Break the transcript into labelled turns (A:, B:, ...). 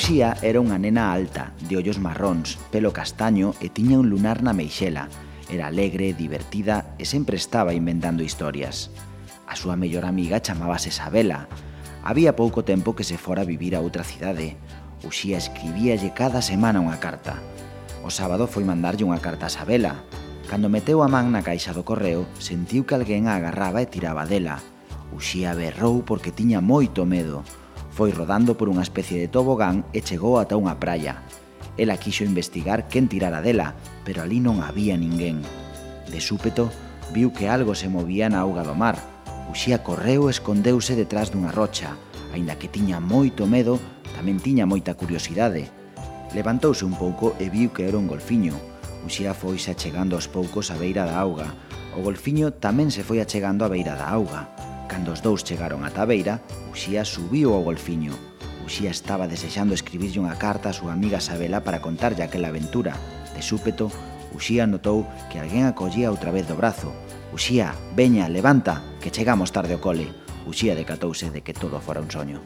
A: Uxía era unha nena alta, de ollos marróns, pelo castaño e tiña un lunar na meixela. Era alegre, divertida e sempre estaba inventando historias. A súa mellor amiga chamábase Sabela. Había pouco tempo que se fora a vivir a outra cidade. Uxía escribíalle cada semana unha carta. O sábado foi mandarlle unha carta a Sabela. Cando meteu a man na caixa do correo, sentiu que alguén a agarraba e tiraba dela. Uxía berrou porque tiña moito medo Foi rodando por unha especie de tobogán e chegou ata unha praia. Ela quixo investigar quen tirara dela, pero ali non había ninguén. De súpeto, viu que algo se movía na auga do mar. Uxía correu e escondeuse detrás dunha rocha. Aínda que tiña moito medo, tamén tiña moita curiosidade. Levantouse un pouco e viu que era un golfiño. Uxía foise achegando aos poucos á beira da auga. O golfiño tamén se foi achegando á beira da auga. Cando os dous chegaron a Tabeira, Uxía subiu ao golfiño. Uxía estaba desexando escribirlle unha carta a súa amiga Sabela para contarlle aquela aventura. De súpeto, Uxía notou que alguén acollía outra vez do brazo. Uxía, veña, levanta, que chegamos tarde ao cole. Uxía decatouse de que todo fora un soño.